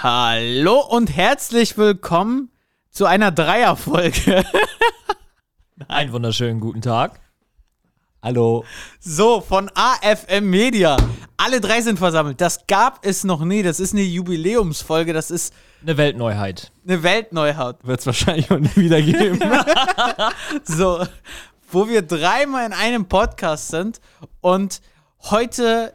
Hallo und herzlich willkommen zu einer Dreierfolge. Einen wunderschönen guten Tag. Hallo. So, von AFM Media. Alle drei sind versammelt. Das gab es noch nie. Das ist eine Jubiläumsfolge. Das ist Eine Weltneuheit. eine Weltneuheit. Wird es wahrscheinlich auch nie wieder geben. So, wo wir dreimal in einem Podcast sind und heute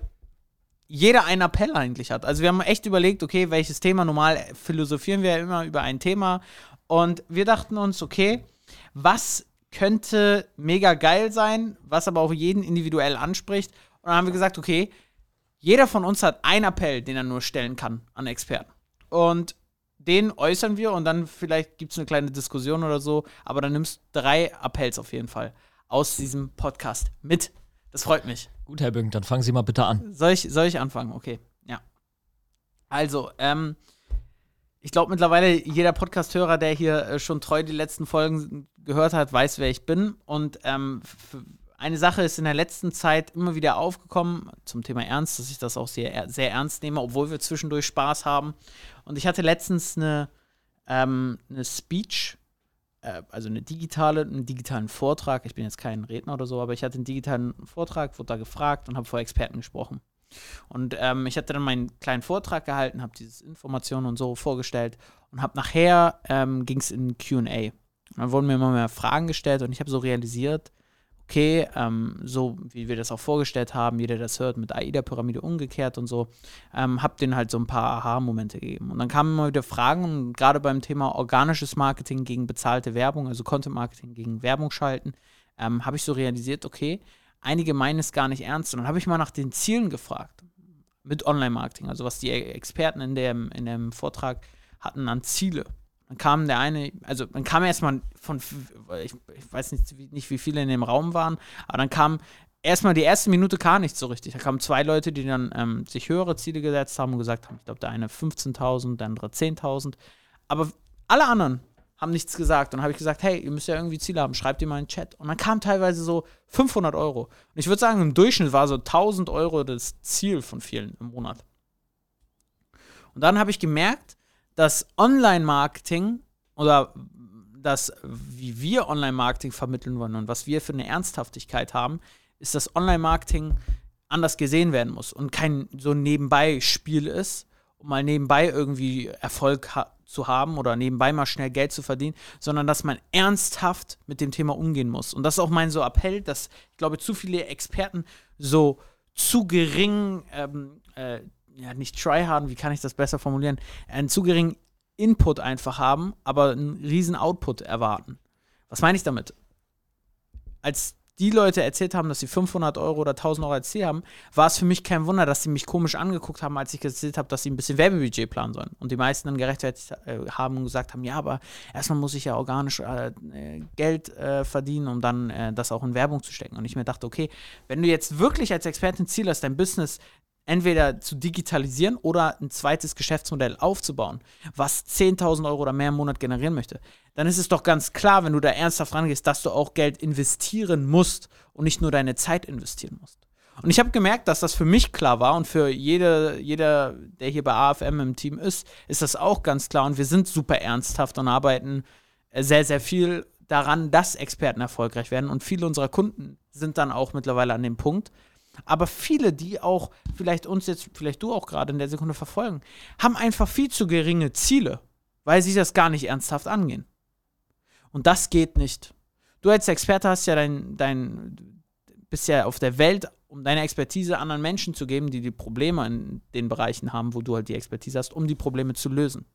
jeder einen Appell eigentlich hat. Also wir haben echt überlegt, okay, welches Thema, normal philosophieren wir ja immer über ein Thema und wir dachten uns, okay, was könnte mega geil sein, was aber auch jeden individuell anspricht und dann haben wir gesagt, okay, jeder von uns hat einen Appell, den er nur stellen kann an Experten und den äußern wir und dann vielleicht gibt es eine kleine Diskussion oder so, aber dann nimmst du drei Appells auf jeden Fall aus diesem Podcast mit. Das freut mich. Gut, Herr Büng, dann fangen Sie mal bitte an. Soll ich, soll ich anfangen? Okay, ja. Also, ähm, ich glaube mittlerweile jeder Podcast-Hörer, der hier äh, schon treu die letzten Folgen gehört hat, weiß, wer ich bin. Und ähm, eine Sache ist in der letzten Zeit immer wieder aufgekommen zum Thema Ernst, dass ich das auch sehr, sehr ernst nehme, obwohl wir zwischendurch Spaß haben. Und ich hatte letztens eine, ähm, eine Speech, also eine digitale, einen digitalen Vortrag. Ich bin jetzt kein Redner oder so, aber ich hatte einen digitalen Vortrag, wurde da gefragt und habe vor Experten gesprochen. Und ähm, ich hatte dann meinen kleinen Vortrag gehalten, habe diese Informationen und so vorgestellt und habe nachher ähm, ging es in QA. Dann wurden mir immer mehr Fragen gestellt und ich habe so realisiert, okay, ähm, so wie wir das auch vorgestellt haben, jeder der das hört, mit AIDA-Pyramide umgekehrt und so, ähm, habe denen halt so ein paar Aha-Momente gegeben. Und dann kamen immer wieder Fragen, und gerade beim Thema organisches Marketing gegen bezahlte Werbung, also Content-Marketing gegen Werbung schalten, ähm, habe ich so realisiert, okay, einige meinen es gar nicht ernst. Und dann habe ich mal nach den Zielen gefragt mit Online-Marketing, also was die Experten in dem, in dem Vortrag hatten an Ziele. Dann kam der eine, also dann kam erstmal von, ich, ich weiß nicht, wie- nicht, wie viele in dem Raum waren, aber dann kam erstmal die erste Minute gar nicht so richtig. Da kamen zwei Leute, die dann ähm, sich höhere Ziele gesetzt haben und gesagt haben, ich glaube, der eine 15.000, der andere 10.000. Aber alle anderen haben nichts gesagt. Und dann habe ich gesagt, hey, ihr müsst ja irgendwie Ziele haben, schreibt ihr mal in den Chat. Und dann kam teilweise so 500 Euro. Und ich würde sagen, im Durchschnitt war so 1000 Euro das Ziel von vielen im Monat. Und dann habe ich gemerkt, dass Online-Marketing oder das, wie wir Online-Marketing vermitteln wollen und was wir für eine Ernsthaftigkeit haben, ist, dass Online-Marketing anders gesehen werden muss und kein so ein Nebenbei-Spiel ist, um mal nebenbei irgendwie Erfolg ha zu haben oder nebenbei mal schnell Geld zu verdienen, sondern dass man ernsthaft mit dem Thema umgehen muss. Und das ist auch mein so Appell, dass ich glaube, zu viele Experten so zu gering, ähm, äh, ja, nicht tryharden, wie kann ich das besser formulieren, einen zu geringen Input einfach haben, aber einen riesen Output erwarten. Was meine ich damit? Als die Leute erzählt haben, dass sie 500 Euro oder 1000 Euro als Ziel haben, war es für mich kein Wunder, dass sie mich komisch angeguckt haben, als ich erzählt habe, dass sie ein bisschen Werbebudget planen sollen. Und die meisten dann gerechtfertigt äh, haben und gesagt haben, ja, aber erstmal muss ich ja organisch äh, Geld äh, verdienen, um dann äh, das auch in Werbung zu stecken. Und ich mir dachte, okay, wenn du jetzt wirklich als Expertin Ziel hast, dein Business entweder zu digitalisieren oder ein zweites Geschäftsmodell aufzubauen, was 10.000 Euro oder mehr im Monat generieren möchte, dann ist es doch ganz klar, wenn du da ernsthaft rangehst, dass du auch Geld investieren musst und nicht nur deine Zeit investieren musst. Und ich habe gemerkt, dass das für mich klar war und für jede, jeder, der hier bei AFM im Team ist, ist das auch ganz klar. Und wir sind super ernsthaft und arbeiten äh, sehr, sehr viel daran, dass Experten erfolgreich werden. Und viele unserer Kunden sind dann auch mittlerweile an dem Punkt, aber viele, die auch vielleicht uns jetzt, vielleicht du auch gerade in der Sekunde verfolgen, haben einfach viel zu geringe Ziele, weil sie das gar nicht ernsthaft angehen. Und das geht nicht. Du als Experte hast ja dein, dein, bist ja auf der Welt, um deine Expertise anderen Menschen zu geben, die die Probleme in den Bereichen haben, wo du halt die Expertise hast, um die Probleme zu lösen.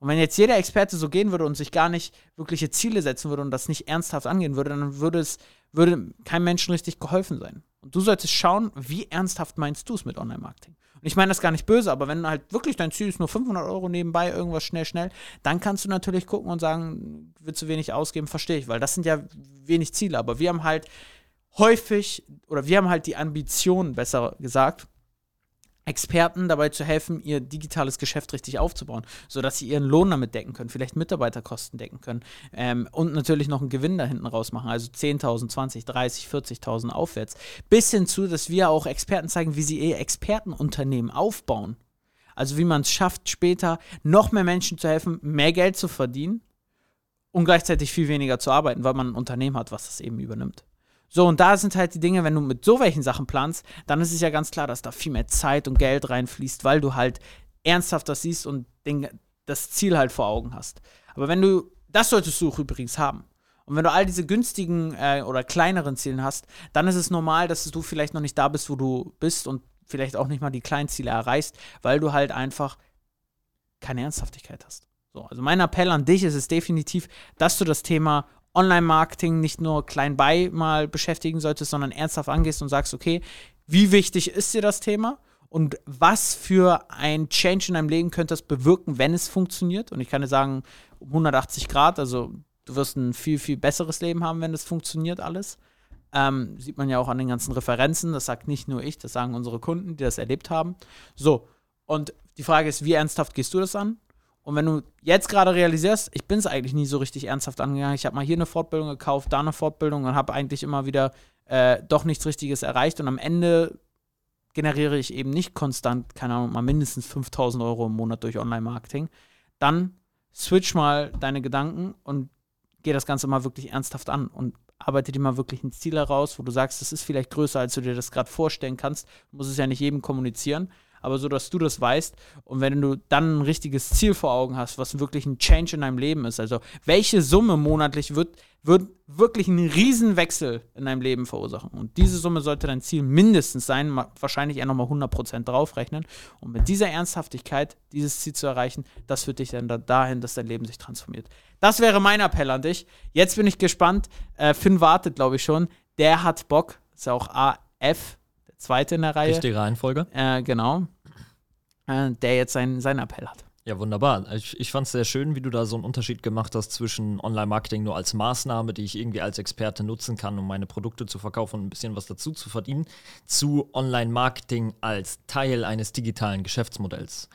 Und wenn jetzt jeder Experte so gehen würde und sich gar nicht wirkliche Ziele setzen würde und das nicht ernsthaft angehen würde, dann würde es würde keinem Menschen richtig geholfen sein. Und du solltest schauen, wie ernsthaft meinst du es mit Online-Marketing. Und ich meine das gar nicht böse, aber wenn halt wirklich dein Ziel ist, nur 500 Euro nebenbei, irgendwas schnell, schnell, dann kannst du natürlich gucken und sagen, willst du wenig ausgeben, verstehe ich, weil das sind ja wenig Ziele. Aber wir haben halt häufig, oder wir haben halt die Ambition, besser gesagt, Experten dabei zu helfen, ihr digitales Geschäft richtig aufzubauen, sodass sie ihren Lohn damit decken können, vielleicht Mitarbeiterkosten decken können ähm, und natürlich noch einen Gewinn da hinten raus machen, also 10.000, 20, 30, 40.000 aufwärts. Bis hin zu, dass wir auch Experten zeigen, wie sie ihr Expertenunternehmen aufbauen. Also wie man es schafft, später noch mehr Menschen zu helfen, mehr Geld zu verdienen und gleichzeitig viel weniger zu arbeiten, weil man ein Unternehmen hat, was das eben übernimmt. So, und da sind halt die Dinge, wenn du mit so welchen Sachen planst, dann ist es ja ganz klar, dass da viel mehr Zeit und Geld reinfließt, weil du halt ernsthaft das siehst und den, das Ziel halt vor Augen hast. Aber wenn du, das solltest du auch übrigens haben. Und wenn du all diese günstigen äh, oder kleineren Ziele hast, dann ist es normal, dass du vielleicht noch nicht da bist, wo du bist und vielleicht auch nicht mal die kleinen Ziele erreichst, weil du halt einfach keine Ernsthaftigkeit hast. So, also mein Appell an dich ist es definitiv, dass du das Thema Online-Marketing nicht nur klein bei mal beschäftigen solltest, sondern ernsthaft angehst und sagst, okay, wie wichtig ist dir das Thema? Und was für ein Change in deinem Leben könnte das bewirken, wenn es funktioniert? Und ich kann dir sagen, um 180 Grad, also du wirst ein viel, viel besseres Leben haben, wenn es funktioniert alles. Ähm, sieht man ja auch an den ganzen Referenzen. Das sagt nicht nur ich, das sagen unsere Kunden, die das erlebt haben. So, und die Frage ist, wie ernsthaft gehst du das an? Und wenn du jetzt gerade realisierst, ich bin es eigentlich nie so richtig ernsthaft angegangen, ich habe mal hier eine Fortbildung gekauft, da eine Fortbildung und habe eigentlich immer wieder äh, doch nichts Richtiges erreicht. Und am Ende generiere ich eben nicht konstant, keine Ahnung, mal mindestens 5000 Euro im Monat durch Online-Marketing, dann switch mal deine Gedanken und geh das Ganze mal wirklich ernsthaft an und arbeite dir mal wirklich ein Ziel heraus, wo du sagst, das ist vielleicht größer, als du dir das gerade vorstellen kannst. Du musst es ja nicht jedem kommunizieren, aber so, dass du das weißt. Und wenn du dann ein richtiges Ziel vor Augen hast, was wirklich ein Change in deinem Leben ist, also welche Summe monatlich wird, wird wirklich einen Riesenwechsel in deinem Leben verursachen. Und diese Summe sollte dein Ziel mindestens sein, wahrscheinlich eher nochmal 100% draufrechnen. Und mit dieser Ernsthaftigkeit, dieses Ziel zu erreichen, das führt dich dann dahin, dass dein Leben sich transformiert. Das wäre mein Appell an dich. Jetzt bin ich gespannt. Äh, Finn wartet, glaube ich, schon. Der hat Bock. Ist ja auch AF, der zweite in der Reihe. Richtige Reihenfolge. Äh, genau äh, der jetzt seinen, seinen Appell hat. Ja, wunderbar. Ich, ich fand es sehr schön, wie du da so einen Unterschied gemacht hast zwischen Online-Marketing nur als Maßnahme, die ich irgendwie als Experte nutzen kann, um meine Produkte zu verkaufen und ein bisschen was dazu zu verdienen, zu Online-Marketing als Teil eines digitalen Geschäftsmodells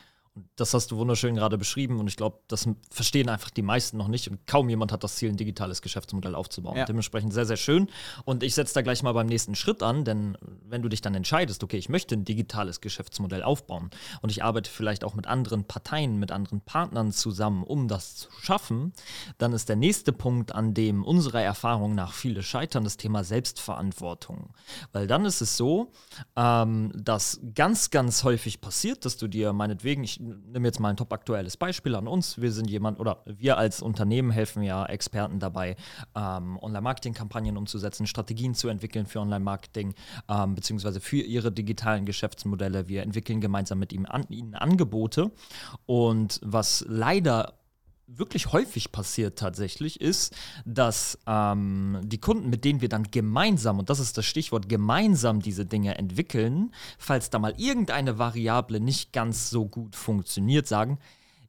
das hast du wunderschön gerade beschrieben und ich glaube, das verstehen einfach die meisten noch nicht und kaum jemand hat das Ziel, ein digitales Geschäftsmodell aufzubauen. Ja. Dementsprechend sehr, sehr schön. Und ich setze da gleich mal beim nächsten Schritt an, denn wenn du dich dann entscheidest, okay, ich möchte ein digitales Geschäftsmodell aufbauen und ich arbeite vielleicht auch mit anderen Parteien, mit anderen Partnern zusammen, um das zu schaffen, dann ist der nächste Punkt, an dem unserer Erfahrung nach viele scheitern, das Thema Selbstverantwortung. Weil dann ist es so, ähm, dass ganz, ganz häufig passiert, dass du dir meinetwegen, ich nehme jetzt mal ein top aktuelles Beispiel an uns. Wir sind jemand oder wir als Unternehmen helfen ja Experten dabei, ähm, Online-Marketing-Kampagnen umzusetzen, Strategien zu entwickeln für Online-Marketing, ähm, beziehungsweise für ihre digitalen Geschäftsmodelle. Wir entwickeln gemeinsam mit ihnen, an, ihnen Angebote. Und was leider wirklich häufig passiert tatsächlich, ist, dass ähm, die Kunden, mit denen wir dann gemeinsam, und das ist das Stichwort, gemeinsam diese Dinge entwickeln, falls da mal irgendeine Variable nicht ganz so gut funktioniert, sagen,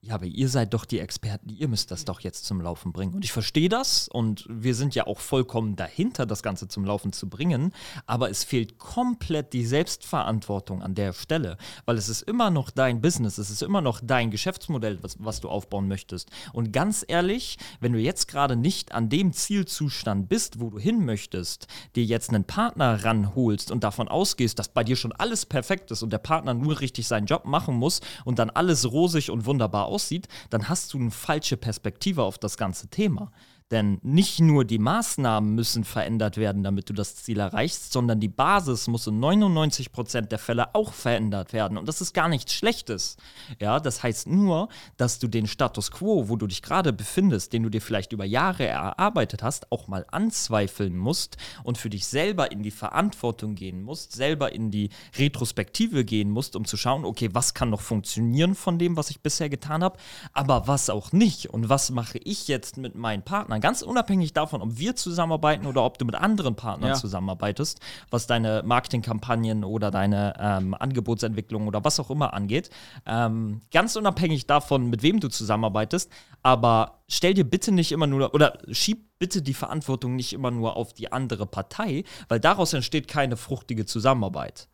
ja, aber ihr seid doch die Experten, ihr müsst das doch jetzt zum Laufen bringen. Und ich verstehe das. Und wir sind ja auch vollkommen dahinter, das Ganze zum Laufen zu bringen, aber es fehlt komplett die Selbstverantwortung an der Stelle, weil es ist immer noch dein Business, es ist immer noch dein Geschäftsmodell, was, was du aufbauen möchtest. Und ganz ehrlich, wenn du jetzt gerade nicht an dem Zielzustand bist, wo du hin möchtest, dir jetzt einen Partner ranholst und davon ausgehst, dass bei dir schon alles perfekt ist und der Partner nur richtig seinen Job machen muss und dann alles rosig und wunderbar aussieht, dann hast du eine falsche Perspektive auf das ganze Thema. Denn nicht nur die Maßnahmen müssen verändert werden, damit du das Ziel erreichst, sondern die Basis muss in 99 Prozent der Fälle auch verändert werden. Und das ist gar nichts Schlechtes. Ja, das heißt nur, dass du den Status quo, wo du dich gerade befindest, den du dir vielleicht über Jahre erarbeitet hast, auch mal anzweifeln musst und für dich selber in die Verantwortung gehen musst, selber in die Retrospektive gehen musst, um zu schauen, okay, was kann noch funktionieren von dem, was ich bisher getan habe, aber was auch nicht. Und was mache ich jetzt mit meinen Partnern? Partnern, ganz unabhängig davon, ob wir zusammenarbeiten oder ob du mit anderen Partnern ja. zusammenarbeitest, was deine Marketingkampagnen oder deine ähm, Angebotsentwicklung oder was auch immer angeht. Ähm, ganz unabhängig davon, mit wem du zusammenarbeitest, aber stell dir bitte nicht immer nur oder schieb bitte die Verantwortung nicht immer nur auf die andere Partei, weil daraus entsteht keine fruchtige Zusammenarbeit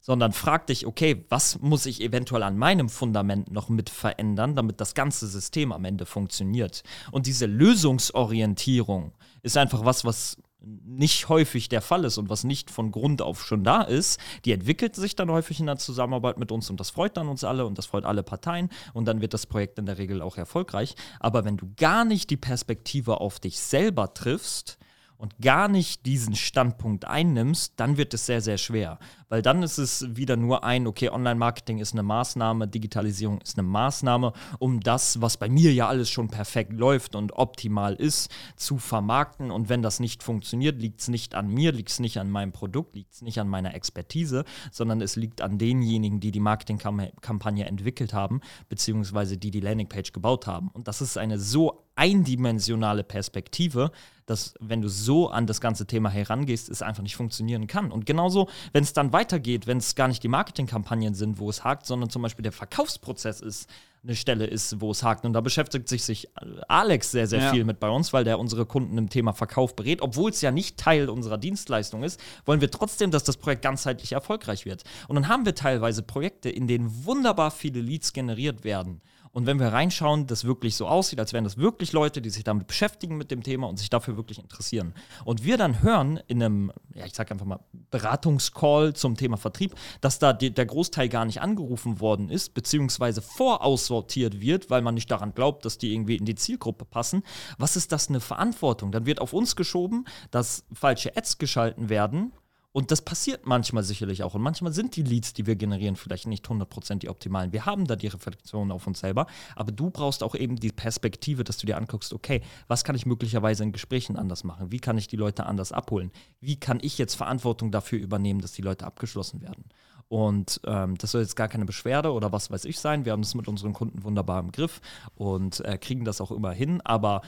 sondern frag dich, okay, was muss ich eventuell an meinem Fundament noch mit verändern, damit das ganze System am Ende funktioniert. Und diese Lösungsorientierung ist einfach was, was nicht häufig der Fall ist und was nicht von Grund auf schon da ist, die entwickelt sich dann häufig in der Zusammenarbeit mit uns und das freut dann uns alle und das freut alle Parteien und dann wird das Projekt in der Regel auch erfolgreich. Aber wenn du gar nicht die Perspektive auf dich selber triffst, und gar nicht diesen Standpunkt einnimmst, dann wird es sehr, sehr schwer. Weil dann ist es wieder nur ein, okay, Online-Marketing ist eine Maßnahme, Digitalisierung ist eine Maßnahme, um das, was bei mir ja alles schon perfekt läuft und optimal ist, zu vermarkten. Und wenn das nicht funktioniert, liegt es nicht an mir, liegt es nicht an meinem Produkt, liegt es nicht an meiner Expertise, sondern es liegt an denjenigen, die die Marketingkampagne entwickelt haben, beziehungsweise die die Landingpage gebaut haben. Und das ist eine so eindimensionale Perspektive, dass wenn du so an das ganze Thema herangehst, es einfach nicht funktionieren kann. Und genauso, wenn es dann weitergeht, wenn es gar nicht die Marketingkampagnen sind, wo es hakt, sondern zum Beispiel der Verkaufsprozess ist, eine Stelle ist, wo es hakt. Und da beschäftigt sich, sich Alex sehr, sehr ja. viel mit bei uns, weil der unsere Kunden im Thema Verkauf berät. Obwohl es ja nicht Teil unserer Dienstleistung ist, wollen wir trotzdem, dass das Projekt ganzheitlich erfolgreich wird. Und dann haben wir teilweise Projekte, in denen wunderbar viele Leads generiert werden. Und wenn wir reinschauen, das wirklich so aussieht, als wären das wirklich Leute, die sich damit beschäftigen mit dem Thema und sich dafür wirklich interessieren. Und wir dann hören in einem, ja, ich sag einfach mal, Beratungscall zum Thema Vertrieb, dass da die, der Großteil gar nicht angerufen worden ist, beziehungsweise voraussortiert wird, weil man nicht daran glaubt, dass die irgendwie in die Zielgruppe passen. Was ist das eine Verantwortung? Dann wird auf uns geschoben, dass falsche Ads geschalten werden und das passiert manchmal sicherlich auch. Und manchmal sind die Leads, die wir generieren, vielleicht nicht 100% die optimalen. Wir haben da die Reflexion auf uns selber. Aber du brauchst auch eben die Perspektive, dass du dir anguckst, okay, was kann ich möglicherweise in Gesprächen anders machen? Wie kann ich die Leute anders abholen? Wie kann ich jetzt Verantwortung dafür übernehmen, dass die Leute abgeschlossen werden? Und ähm, das soll jetzt gar keine Beschwerde oder was weiß ich sein. Wir haben das mit unseren Kunden wunderbar im Griff und äh, kriegen das auch immer hin. Aber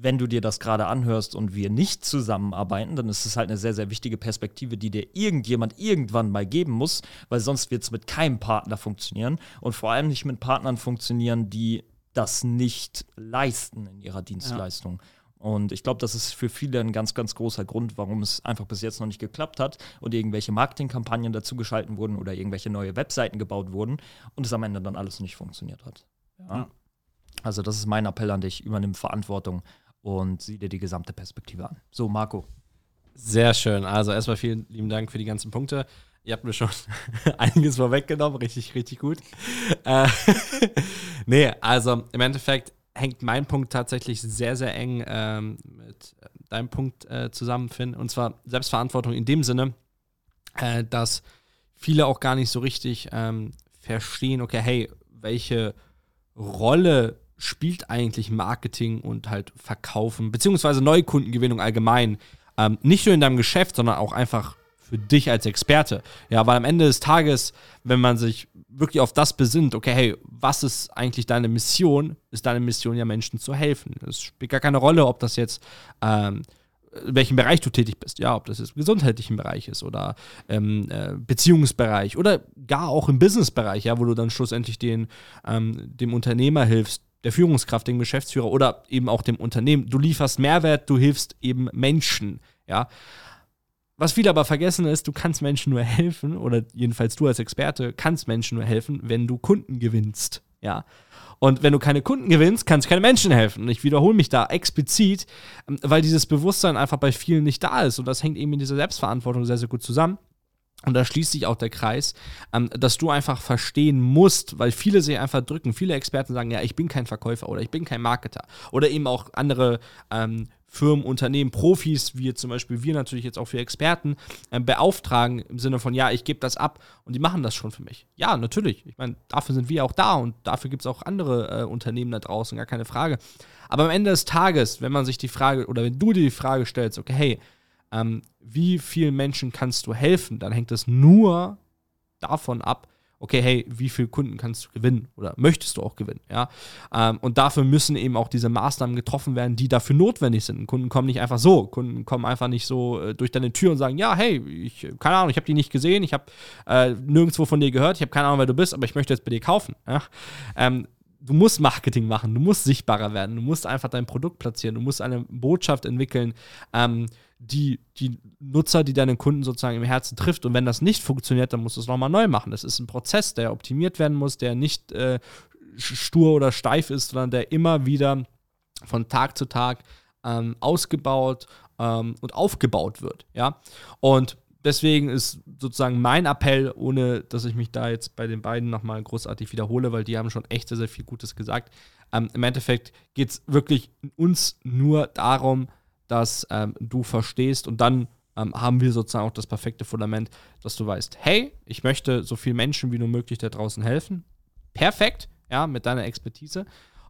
wenn du dir das gerade anhörst und wir nicht zusammenarbeiten, dann ist es halt eine sehr, sehr wichtige Perspektive, die dir irgendjemand irgendwann mal geben muss, weil sonst wird es mit keinem Partner funktionieren und vor allem nicht mit Partnern funktionieren, die das nicht leisten in ihrer Dienstleistung. Ja. Und ich glaube, das ist für viele ein ganz, ganz großer Grund, warum es einfach bis jetzt noch nicht geklappt hat und irgendwelche Marketingkampagnen dazu geschalten wurden oder irgendwelche neue Webseiten gebaut wurden und es am Ende dann alles nicht funktioniert hat. Ja. Also das ist mein Appell an dich, übernimm Verantwortung und sieh dir die gesamte Perspektive an. So, Marco. Sehr schön. Also erstmal vielen lieben Dank für die ganzen Punkte. Ihr habt mir schon einiges vorweggenommen, richtig, richtig gut. Äh, nee, also im Endeffekt hängt mein Punkt tatsächlich sehr, sehr eng ähm, mit äh, deinem Punkt äh, zusammen, Finn. Und zwar Selbstverantwortung in dem Sinne, äh, dass viele auch gar nicht so richtig ähm, verstehen, okay, hey, welche Rolle spielt eigentlich Marketing und halt Verkaufen, beziehungsweise Neukundengewinnung allgemein, ähm, nicht nur in deinem Geschäft, sondern auch einfach für dich als Experte. Ja, weil am Ende des Tages, wenn man sich wirklich auf das besinnt, okay, hey, was ist eigentlich deine Mission? Ist deine Mission ja Menschen zu helfen. Es spielt gar keine Rolle, ob das jetzt ähm, in welchem Bereich du tätig bist, ja, ob das jetzt im gesundheitlichen Bereich ist oder im äh, Beziehungsbereich oder gar auch im Businessbereich, ja, wo du dann schlussendlich den, ähm, dem Unternehmer hilfst, der Führungskraft, dem Geschäftsführer oder eben auch dem Unternehmen. Du lieferst Mehrwert, du hilfst eben Menschen, ja. Was viele aber vergessen ist, du kannst Menschen nur helfen, oder jedenfalls du als Experte kannst Menschen nur helfen, wenn du Kunden gewinnst, ja. Und wenn du keine Kunden gewinnst, kannst du keine Menschen helfen. Ich wiederhole mich da explizit, ähm, weil dieses Bewusstsein einfach bei vielen nicht da ist. Und das hängt eben in dieser Selbstverantwortung sehr, sehr gut zusammen. Und da schließt sich auch der Kreis, ähm, dass du einfach verstehen musst, weil viele sich einfach drücken. Viele Experten sagen, ja, ich bin kein Verkäufer oder ich bin kein Marketer. Oder eben auch andere ähm, Firmen, Unternehmen, Profis, wie zum Beispiel wir natürlich jetzt auch für Experten, äh, beauftragen im Sinne von, ja, ich gebe das ab und die machen das schon für mich. Ja, natürlich. Ich meine, dafür sind wir auch da und dafür gibt es auch andere äh, Unternehmen da draußen, gar keine Frage. Aber am Ende des Tages, wenn man sich die Frage oder wenn du dir die Frage stellst, okay, hey, ähm, wie vielen Menschen kannst du helfen, dann hängt es nur davon ab, okay, hey, wie viele Kunden kannst du gewinnen oder möchtest du auch gewinnen, ja? Ähm, und dafür müssen eben auch diese Maßnahmen getroffen werden, die dafür notwendig sind. Kunden kommen nicht einfach so, Kunden kommen einfach nicht so äh, durch deine Tür und sagen, ja, hey, ich, keine Ahnung, ich habe die nicht gesehen, ich habe äh, nirgendwo von dir gehört, ich habe keine Ahnung, wer du bist, aber ich möchte jetzt bei dir kaufen, ja? Ähm, du musst Marketing machen, du musst sichtbarer werden, du musst einfach dein Produkt platzieren, du musst eine Botschaft entwickeln, ähm, die, die Nutzer, die deinen Kunden sozusagen im Herzen trifft. Und wenn das nicht funktioniert, dann musst du es nochmal neu machen. Das ist ein Prozess, der optimiert werden muss, der nicht äh, stur oder steif ist, sondern der immer wieder von Tag zu Tag ähm, ausgebaut ähm, und aufgebaut wird. Ja, und deswegen ist sozusagen mein Appell, ohne dass ich mich da jetzt bei den beiden nochmal großartig wiederhole, weil die haben schon echt sehr, sehr viel Gutes gesagt. Ähm, Im Endeffekt geht es wirklich uns nur darum, dass ähm, du verstehst und dann ähm, haben wir sozusagen auch das perfekte Fundament, dass du weißt, hey, ich möchte so vielen Menschen wie nur möglich da draußen helfen. Perfekt, ja, mit deiner Expertise.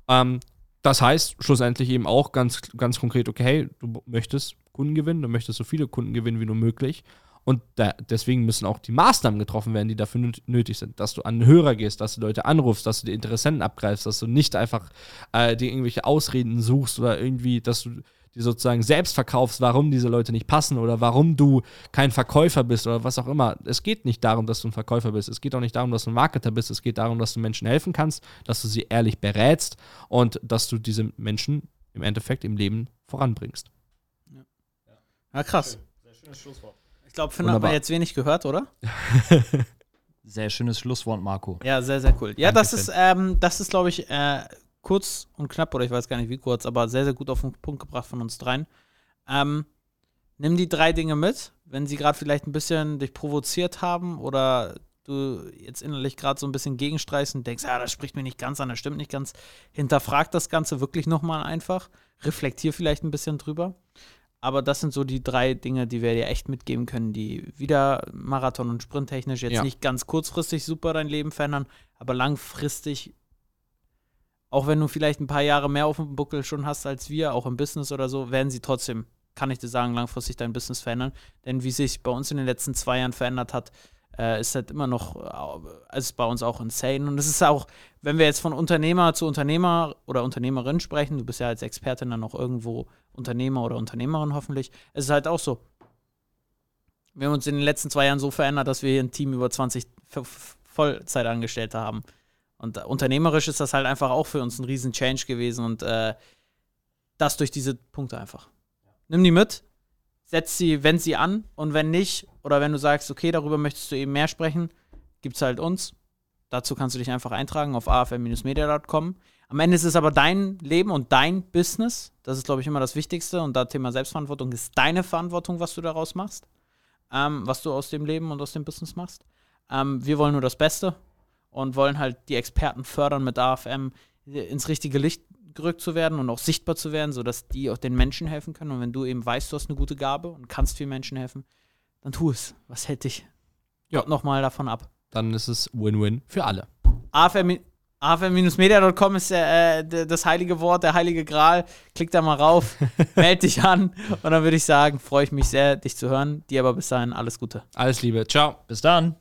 Ähm, das heißt schlussendlich eben auch ganz, ganz konkret, okay, hey, du möchtest Kunden gewinnen, du möchtest so viele Kunden gewinnen wie nur möglich. Und da, deswegen müssen auch die Maßnahmen getroffen werden, die dafür nötig sind. Dass du an Hörer gehst, dass du Leute anrufst, dass du die Interessenten abgreifst, dass du nicht einfach äh, dir irgendwelche Ausreden suchst oder irgendwie, dass du die sozusagen selbst verkaufst, warum diese Leute nicht passen oder warum du kein Verkäufer bist oder was auch immer. Es geht nicht darum, dass du ein Verkäufer bist. Es geht auch nicht darum, dass du ein Marketer bist. Es geht darum, dass du Menschen helfen kannst, dass du sie ehrlich berätst und dass du diese Menschen im Endeffekt im Leben voranbringst. Ja, ja krass. Sehr schönes Schlusswort glaube, Finn hat man jetzt wenig gehört, oder? sehr schönes Schlusswort, Marco. Ja, sehr, sehr cool. Ja, Danke, das ist, ähm, das ist, glaube ich, äh, kurz und knapp, oder ich weiß gar nicht wie kurz, aber sehr, sehr gut auf den Punkt gebracht von uns dreien. Ähm, nimm die drei Dinge mit, wenn sie gerade vielleicht ein bisschen dich provoziert haben oder du jetzt innerlich gerade so ein bisschen gegenstreichst und denkst, ja, das spricht mir nicht ganz an, das stimmt nicht ganz. Hinterfrag das Ganze wirklich nochmal einfach. Reflektier vielleicht ein bisschen drüber. Aber das sind so die drei Dinge, die wir dir echt mitgeben können, die wieder Marathon- und Sprinttechnisch jetzt ja. nicht ganz kurzfristig super dein Leben verändern, aber langfristig, auch wenn du vielleicht ein paar Jahre mehr auf dem Buckel schon hast als wir, auch im Business oder so, werden sie trotzdem, kann ich dir sagen, langfristig dein Business verändern. Denn wie sich bei uns in den letzten zwei Jahren verändert hat, äh, ist halt immer noch, äh, ist bei uns auch insane. Und es ist auch, wenn wir jetzt von Unternehmer zu Unternehmer oder Unternehmerin sprechen, du bist ja als Expertin dann noch irgendwo Unternehmer oder Unternehmerin hoffentlich, es ist halt auch so. Wir haben uns in den letzten zwei Jahren so verändert, dass wir hier ein Team über 20 Vollzeitangestellte haben. Und unternehmerisch ist das halt einfach auch für uns ein riesen Change gewesen und äh, das durch diese Punkte einfach. Nimm die mit, setz sie, wend sie an und wenn nicht, oder wenn du sagst, okay, darüber möchtest du eben mehr sprechen, gibt es halt uns. Dazu kannst du dich einfach eintragen auf afm-media.com. Am Ende ist es aber dein Leben und dein Business. Das ist, glaube ich, immer das Wichtigste. Und da Thema Selbstverantwortung ist deine Verantwortung, was du daraus machst. Ähm, was du aus dem Leben und aus dem Business machst. Ähm, wir wollen nur das Beste und wollen halt die Experten fördern mit AFM ins richtige Licht gerückt zu werden und auch sichtbar zu werden, sodass die auch den Menschen helfen können. Und wenn du eben weißt, du hast eine gute Gabe und kannst vielen Menschen helfen, dann tu es. Was hält dich ja. nochmal davon ab? Dann ist es Win-Win für alle. afm-media.com ist äh, das heilige Wort, der heilige Gral. Klick da mal rauf, melde dich an und dann würde ich sagen, freue ich mich sehr, dich zu hören. Dir aber bis dahin alles Gute. Alles Liebe. Ciao. Bis dann.